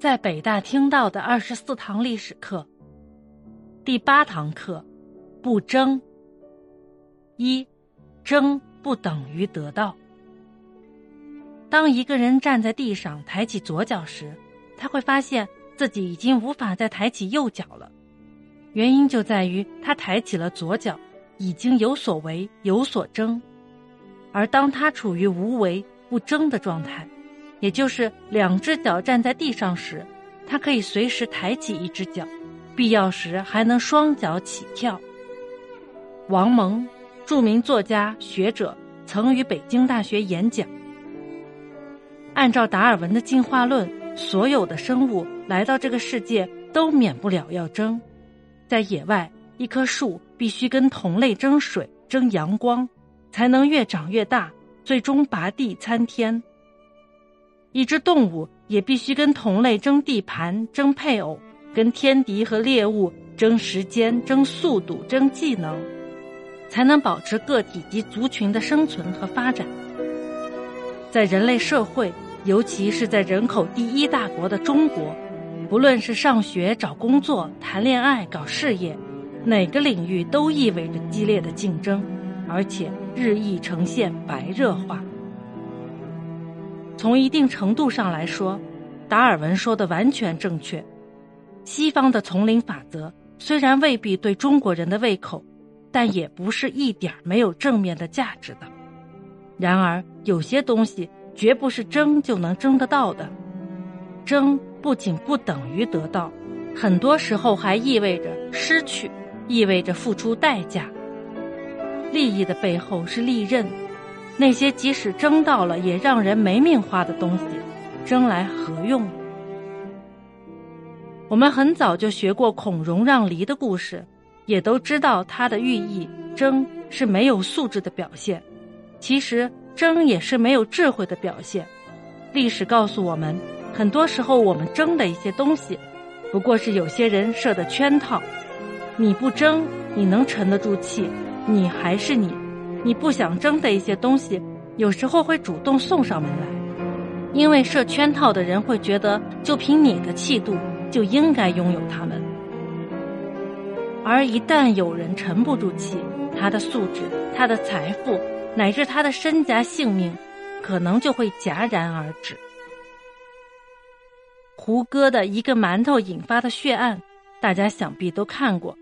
在北大听到的二十四堂历史课，第八堂课，不争。一，争不等于得到。当一个人站在地上抬起左脚时，他会发现自己已经无法再抬起右脚了。原因就在于他抬起了左脚，已经有所为有所争。而当他处于无为不争的状态。也就是两只脚站在地上时，他可以随时抬起一只脚，必要时还能双脚起跳。王蒙，著名作家学者，曾于北京大学演讲。按照达尔文的进化论，所有的生物来到这个世界都免不了要争。在野外，一棵树必须跟同类争水、争阳光，才能越长越大，最终拔地参天。一只动物也必须跟同类争地盘、争配偶，跟天敌和猎物争时间、争速度、争技能，才能保持个体及族群的生存和发展。在人类社会，尤其是在人口第一大国的中国，不论是上学、找工作、谈恋爱、搞事业，哪个领域都意味着激烈的竞争，而且日益呈现白热化。从一定程度上来说，达尔文说的完全正确。西方的丛林法则虽然未必对中国人的胃口，但也不是一点没有正面的价值的。然而，有些东西绝不是争就能争得到的。争不仅不等于得到，很多时候还意味着失去，意味着付出代价。利益的背后是利刃。那些即使争到了也让人没命花的东西，争来何用？我们很早就学过孔融让梨的故事，也都知道它的寓意。争是没有素质的表现，其实争也是没有智慧的表现。历史告诉我们，很多时候我们争的一些东西，不过是有些人设的圈套。你不争，你能沉得住气？你还是你。你不想争的一些东西，有时候会主动送上门来，因为设圈套的人会觉得，就凭你的气度，就应该拥有他们。而一旦有人沉不住气，他的素质、他的财富，乃至他的身家性命，可能就会戛然而止。胡歌的一个馒头引发的血案，大家想必都看过。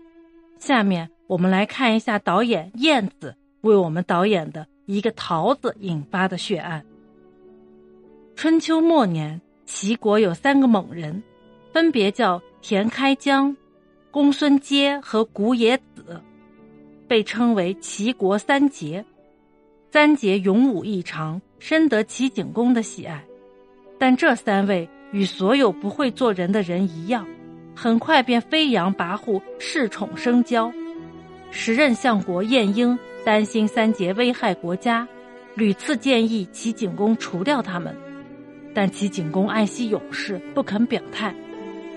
下面我们来看一下导演燕子。为我们导演的一个桃子引发的血案。春秋末年，齐国有三个猛人，分别叫田开疆、公孙接和古冶子，被称为齐国三杰。三杰勇武异常，深得齐景公的喜爱。但这三位与所有不会做人的人一样，很快便飞扬跋扈，恃宠生骄。时任相国晏婴。担心三杰危害国家，屡次建议齐景公除掉他们，但齐景公爱惜勇士，不肯表态。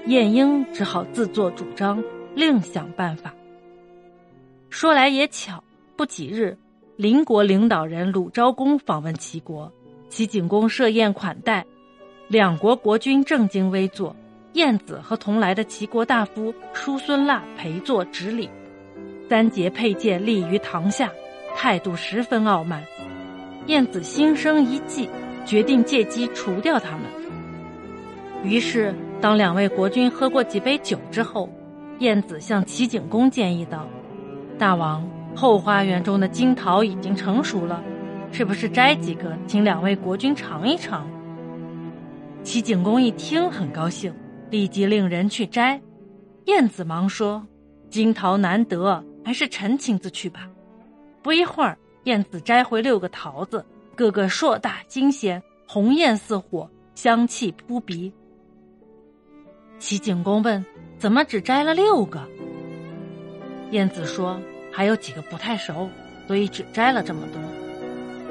晏婴只好自作主张，另想办法。说来也巧，不几日，邻国领导人鲁昭公访问齐国，齐景公设宴款待，两国国君正襟危坐，晏子和同来的齐国大夫叔孙腊陪坐执礼。三节佩剑立于堂下，态度十分傲慢。晏子心生一计，决定借机除掉他们。于是，当两位国君喝过几杯酒之后，晏子向齐景公建议道：“大王，后花园中的金桃已经成熟了，是不是摘几个，请两位国君尝一尝？”齐景公一听很高兴，立即令人去摘。晏子忙说：“金桃难得。”还是臣亲自去吧。不一会儿，燕子摘回六个桃子，个个硕大金鲜，红艳似火，香气扑鼻。齐景公问：“怎么只摘了六个？”燕子说：“还有几个不太熟，所以只摘了这么多。”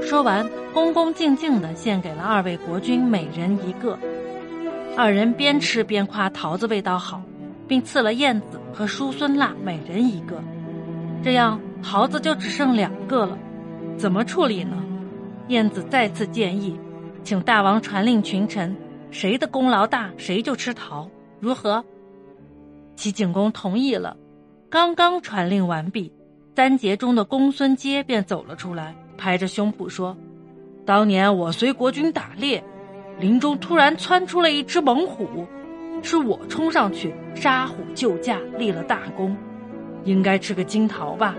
说完，恭恭敬敬的献给了二位国君每人一个。二人边吃边夸桃子味道好，并赐了燕子和叔孙腊每人一个。这样桃子就只剩两个了，怎么处理呢？燕子再次建议，请大王传令群臣，谁的功劳大，谁就吃桃，如何？齐景公同意了。刚刚传令完毕，三杰中的公孙接便走了出来，拍着胸脯说：“当年我随国君打猎，林中突然窜出了一只猛虎，是我冲上去杀虎救驾，立了大功，应该吃个金桃吧？”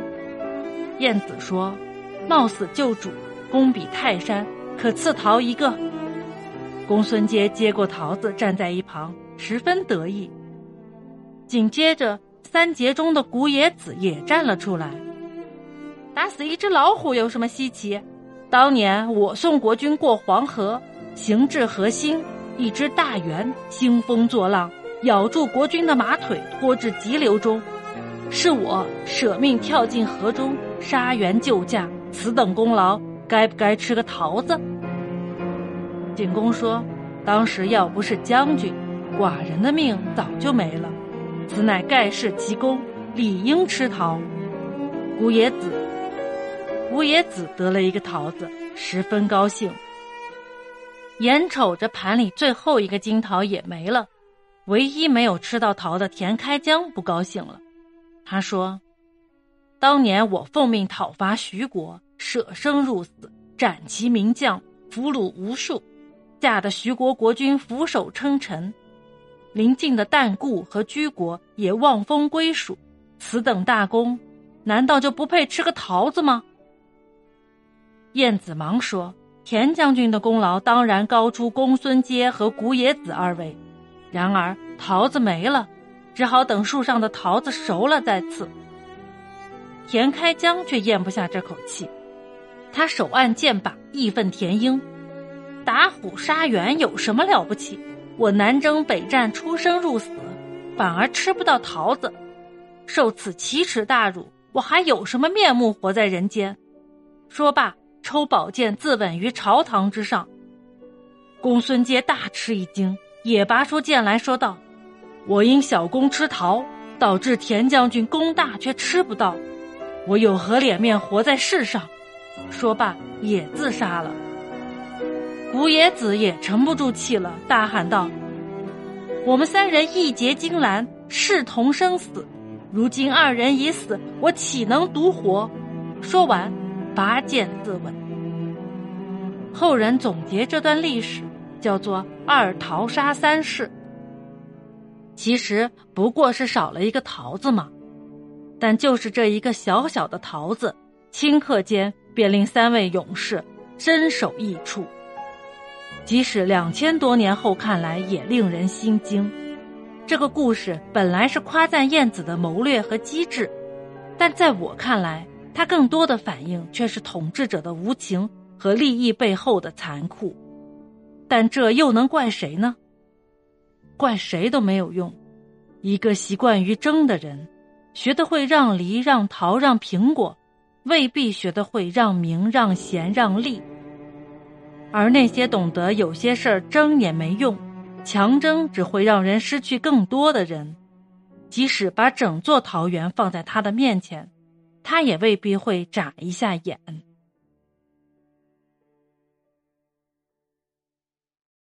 晏子说：“冒死救主，功比泰山，可赐桃一个。”公孙阶接过桃子，站在一旁，十分得意。紧接着，三杰中的古冶子也站了出来。打死一只老虎有什么稀奇？当年我送国君过黄河，行至河心，一只大猿兴风作浪，咬住国君的马腿，拖至急流中，是我舍命跳进河中杀猿救驾，此等功劳，该不该吃个桃子？景公说：“当时要不是将军，寡人的命早就没了。”此乃盖世奇功，理应吃桃。古冶子，古冶子得了一个桃子，十分高兴。眼瞅着盘里最后一个金桃也没了，唯一没有吃到桃的田开疆不高兴了。他说：“当年我奉命讨伐徐国，舍生入死，斩其名将，俘虏无数，吓得徐国国君俯首称臣。”邻近的旦固和居国也望风归属，此等大功，难道就不配吃个桃子吗？晏子忙说：“田将军的功劳当然高出公孙接和古冶子二位，然而桃子没了，只好等树上的桃子熟了再刺。”田开疆却咽不下这口气，他手按剑把，义愤填膺：“打虎杀猿有什么了不起？”我南征北战，出生入死，反而吃不到桃子，受此奇耻大辱，我还有什么面目活在人间？说罢，抽宝剑自刎于朝堂之上。公孙接大吃一惊，也拔出剑来说道：“我因小公吃桃，导致田将军功大却吃不到，我有何脸面活在世上？”说罢，也自杀了。古冶子也沉不住气了，大喊道：“我们三人义结金兰，誓同生死。如今二人已死，我岂能独活？”说完，拔剑自刎。后人总结这段历史，叫做“二桃杀三士”。其实不过是少了一个桃子嘛，但就是这一个小小的桃子，顷刻间便令三位勇士身首异处。即使两千多年后看来，也令人心惊。这个故事本来是夸赞晏子的谋略和机智，但在我看来，它更多的反映却是统治者的无情和利益背后的残酷。但这又能怪谁呢？怪谁都没有用。一个习惯于争的人，学得会让梨、让桃、让苹果，未必学得会让名、让贤、让利。而那些懂得有些事儿争也没用，强争只会让人失去更多的人，即使把整座桃园放在他的面前，他也未必会眨一下眼。